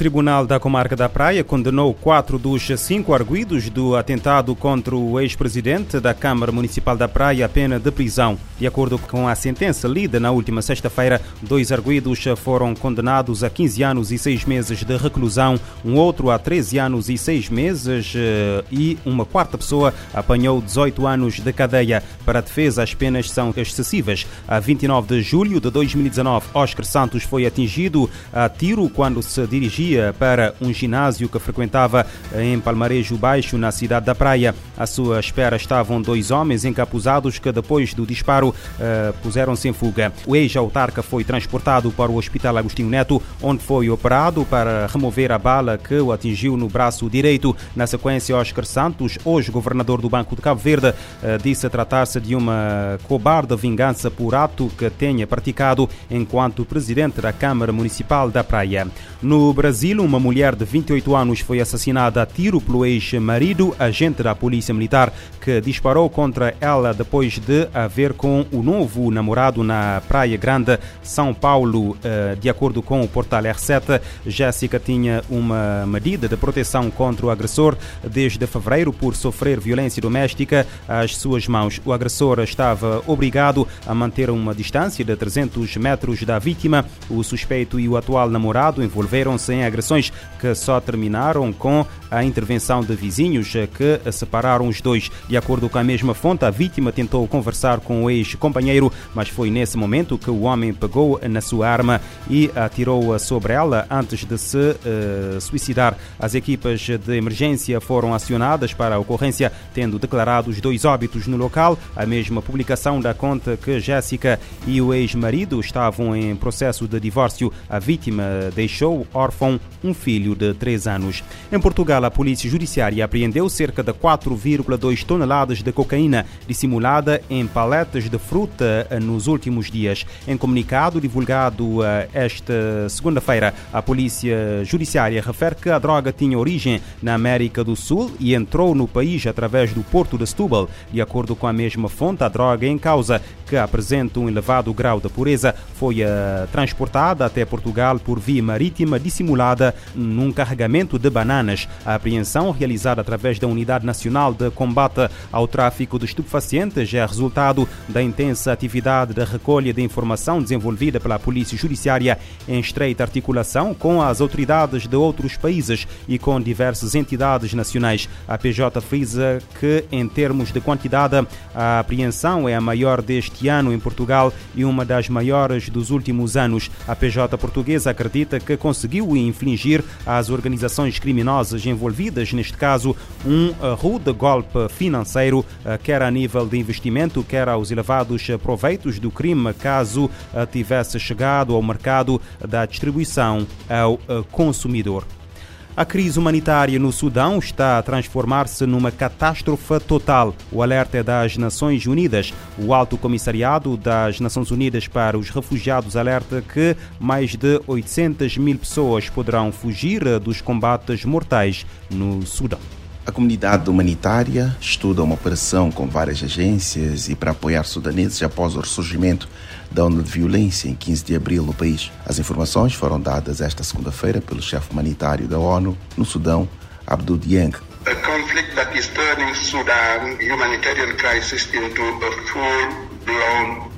O Tribunal da Comarca da Praia condenou quatro dos cinco arguídos do atentado contra o ex-presidente da Câmara Municipal da Praia a pena de prisão. De acordo com a sentença lida na última sexta-feira, dois arguídos foram condenados a 15 anos e 6 meses de reclusão, um outro a 13 anos e 6 meses eh, e uma quarta pessoa apanhou 18 anos de cadeia. Para a defesa, as penas são excessivas. A 29 de julho de 2019, Oscar Santos foi atingido a tiro quando se dirigia para um ginásio que frequentava em Palmarejo Baixo, na cidade da Praia. À sua espera estavam dois homens encapuzados que, depois do disparo, uh, puseram-se em fuga. O ex-autarca foi transportado para o Hospital Agostinho Neto, onde foi operado para remover a bala que o atingiu no braço direito. Na sequência, Oscar Santos, hoje governador do Banco de Cabo Verde, uh, disse tratar-se de uma cobarde vingança por ato que tenha praticado enquanto presidente da Câmara Municipal da Praia. No Brasil, Brasil, uma mulher de 28 anos foi assassinada a tiro pelo ex-marido, agente da Polícia Militar, que disparou contra ela depois de haver com o novo namorado na Praia Grande, São Paulo. Eh, de acordo com o portal R7, Jéssica tinha uma medida de proteção contra o agressor desde fevereiro por sofrer violência doméstica às suas mãos. O agressor estava obrigado a manter uma distância de 300 metros da vítima. O suspeito e o atual namorado envolveram-se em agressões que só terminaram com a intervenção de vizinhos que separaram os dois. De acordo com a mesma fonte, a vítima tentou conversar com o ex-companheiro, mas foi nesse momento que o homem pegou na sua arma e atirou sobre ela antes de se uh, suicidar. As equipas de emergência foram acionadas para a ocorrência, tendo declarado os dois óbitos no local. A mesma publicação da conta que Jéssica e o ex-marido estavam em processo de divórcio. A vítima deixou órfão um filho de 3 anos. Em Portugal, a Polícia Judiciária apreendeu cerca de 4,2 toneladas de cocaína dissimulada em paletas de fruta nos últimos dias. Em comunicado divulgado eh, esta segunda-feira, a Polícia Judiciária refere que a droga tinha origem na América do Sul e entrou no país através do porto de Setúbal. De acordo com a mesma fonte, a droga em causa, que apresenta um elevado grau de pureza, foi uh, transportada até Portugal por via marítima dissimulada num carregamento de bananas. A apreensão, realizada através da Unidade Nacional de Combate ao Tráfico de Estupefacientes, é resultado da intensa atividade de recolha de informação desenvolvida pela Polícia Judiciária em estreita articulação com as autoridades de outros países e com diversas entidades nacionais. A PJ frisa que, em termos de quantidade, a apreensão é a maior deste ano em Portugal e uma das maiores dos últimos anos. A PJ portuguesa acredita que conseguiu infligir às organizações criminosas envolvidas, neste caso, um eh, rude golpe financeiro, eh, quer a nível de investimento, quer aos elevados proveitos do crime, caso eh, tivesse chegado ao mercado da distribuição ao consumidor. A crise humanitária no Sudão está a transformar-se numa catástrofe total. O alerta é das Nações Unidas. O Alto Comissariado das Nações Unidas para os Refugiados alerta que mais de 800 mil pessoas poderão fugir dos combates mortais no Sudão. A comunidade humanitária estuda uma operação com várias agências e para apoiar sudaneses após o ressurgimento da onda de violência em 15 de abril no país. As informações foram dadas esta segunda-feira pelo chefe humanitário da ONU no Sudão, Abdul Dieng. A conflict that is turning Sudan humanitarian crisis into a full-blown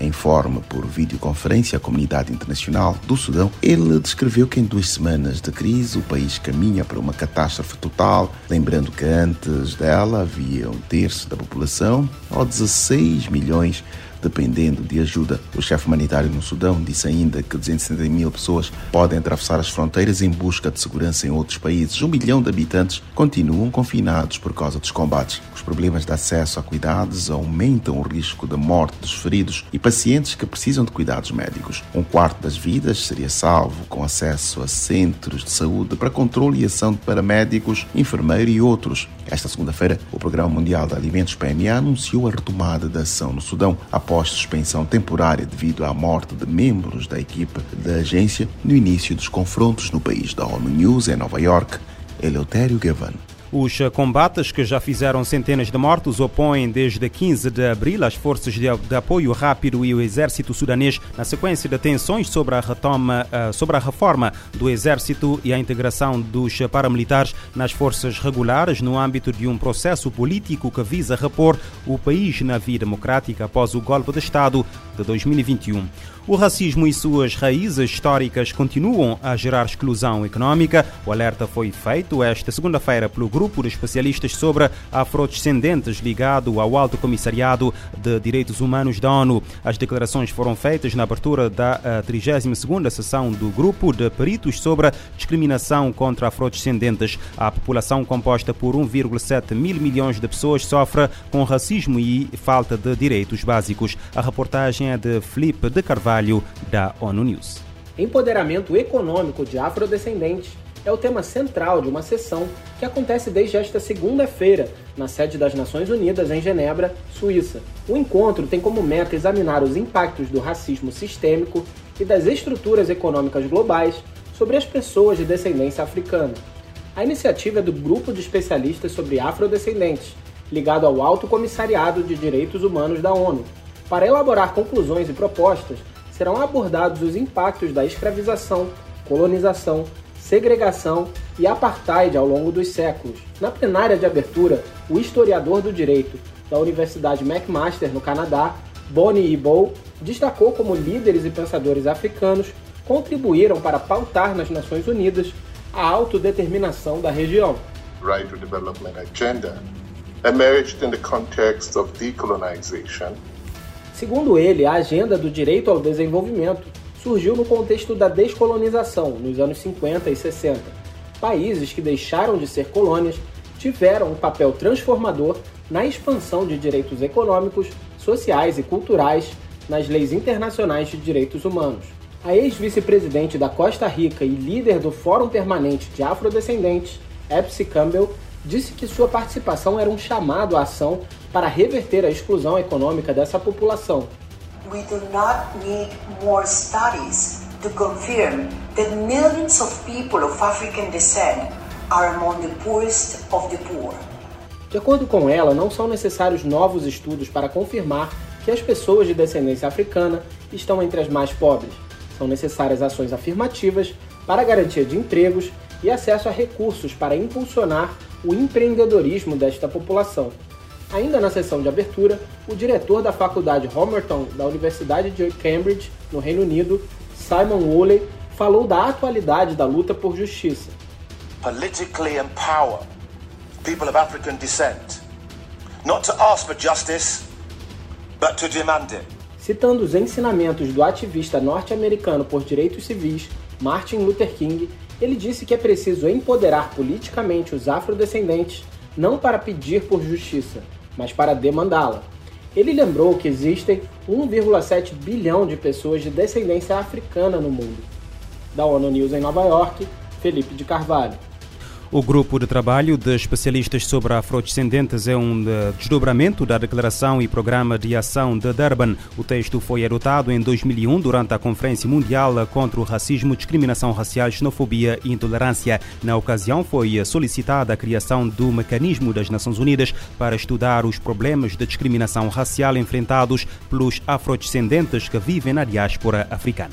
Informe por videoconferência à comunidade internacional do Sudão, ele descreveu que em duas semanas de crise o país caminha para uma catástrofe total, lembrando que antes dela havia um terço da população, ou 16 milhões dependendo de ajuda. O chefe humanitário no Sudão disse ainda que 270 mil pessoas podem atravessar as fronteiras em busca de segurança em outros países. Um milhão de habitantes continuam confinados por causa dos combates. Os problemas de acesso a cuidados aumentam o risco de morte dos feridos e pacientes que precisam de cuidados médicos. Um quarto das vidas seria salvo com acesso a centros de saúde para controle e ação de paramédicos, enfermeiros e outros. Esta segunda-feira, o Programa Mundial de Alimentos PMA anunciou a retomada da ação no Sudão após suspensão temporária devido à morte de membros da equipe da agência no início dos confrontos no país. Da ONU News em Nova York, Eleutério Gavan. Os combates que já fizeram centenas de mortos opõem desde 15 de abril as forças de, apoio rápido e o exército sudanês na sequência de tensões sobre a, retoma, uh, sobre a reforma do exército e a integração dos paramilitares nas forças regulares no âmbito de um processo político que visa repor o país na via democrática após o golpe de Estado de 2021. O racismo e suas raízes históricas continuam a gerar exclusão econômica. O alerta foi feito esta segunda-feira pelo grupo de especialistas sobre afrodescendentes ligado ao Alto Comissariado de Direitos Humanos da ONU. As declarações foram feitas na abertura da 32ª sessão do grupo de peritos sobre discriminação contra afrodescendentes. A população composta por 1,7 mil milhões de pessoas sofre com racismo e falta de direitos básicos. A reportagem é de Felipe de Carvalho da ONU News. Empoderamento econômico de afrodescendentes é o tema central de uma sessão que acontece desde esta segunda-feira na sede das Nações Unidas em Genebra, Suíça. O encontro tem como meta examinar os impactos do racismo sistêmico e das estruturas econômicas globais sobre as pessoas de descendência africana. A iniciativa é do Grupo de Especialistas sobre Afrodescendentes, ligado ao Alto Comissariado de Direitos Humanos da ONU, para elaborar conclusões e propostas serão abordados os impactos da escravização, colonização, segregação e apartheid ao longo dos séculos. Na plenária de abertura, o historiador do direito da Universidade McMaster, no Canadá, Bonnie Ibow, destacou como líderes e pensadores africanos contribuíram para pautar nas Nações Unidas a autodeterminação da região. Right to Development Agenda emerged in the context of decolonization Segundo ele, a agenda do direito ao desenvolvimento surgiu no contexto da descolonização, nos anos 50 e 60. Países que deixaram de ser colônias tiveram um papel transformador na expansão de direitos econômicos, sociais e culturais nas leis internacionais de direitos humanos. A ex-vice-presidente da Costa Rica e líder do Fórum Permanente de Afrodescendentes, Epsi Campbell, disse que sua participação era um chamado à ação para reverter a exclusão econômica dessa população. We do not need more studies to confirm that millions of people of African descent are among the poorest of the poor. De acordo com ela, não são necessários novos estudos para confirmar que as pessoas de descendência africana estão entre as mais pobres. São necessárias ações afirmativas para garantia de empregos e acesso a recursos para impulsionar o empreendedorismo desta população. Ainda na sessão de abertura, o diretor da faculdade Homerton da Universidade de Cambridge, no Reino Unido, Simon Woolley, falou da atualidade da luta por justiça. Politically empower people of African descent, not to ask for justice, but to demand it. Citando os ensinamentos do ativista norte-americano por direitos civis, Martin Luther King, ele disse que é preciso empoderar politicamente os afrodescendentes não para pedir por justiça, mas para demandá-la. Ele lembrou que existem 1,7 bilhão de pessoas de descendência africana no mundo. Da ONU News em Nova York, Felipe de Carvalho. O grupo de trabalho de especialistas sobre afrodescendentes é um desdobramento da Declaração e Programa de Ação de Durban. O texto foi adotado em 2001 durante a Conferência Mundial contra o Racismo, Discriminação Racial, Xenofobia e Intolerância. Na ocasião, foi solicitada a criação do Mecanismo das Nações Unidas para estudar os problemas de discriminação racial enfrentados pelos afrodescendentes que vivem na diáspora africana.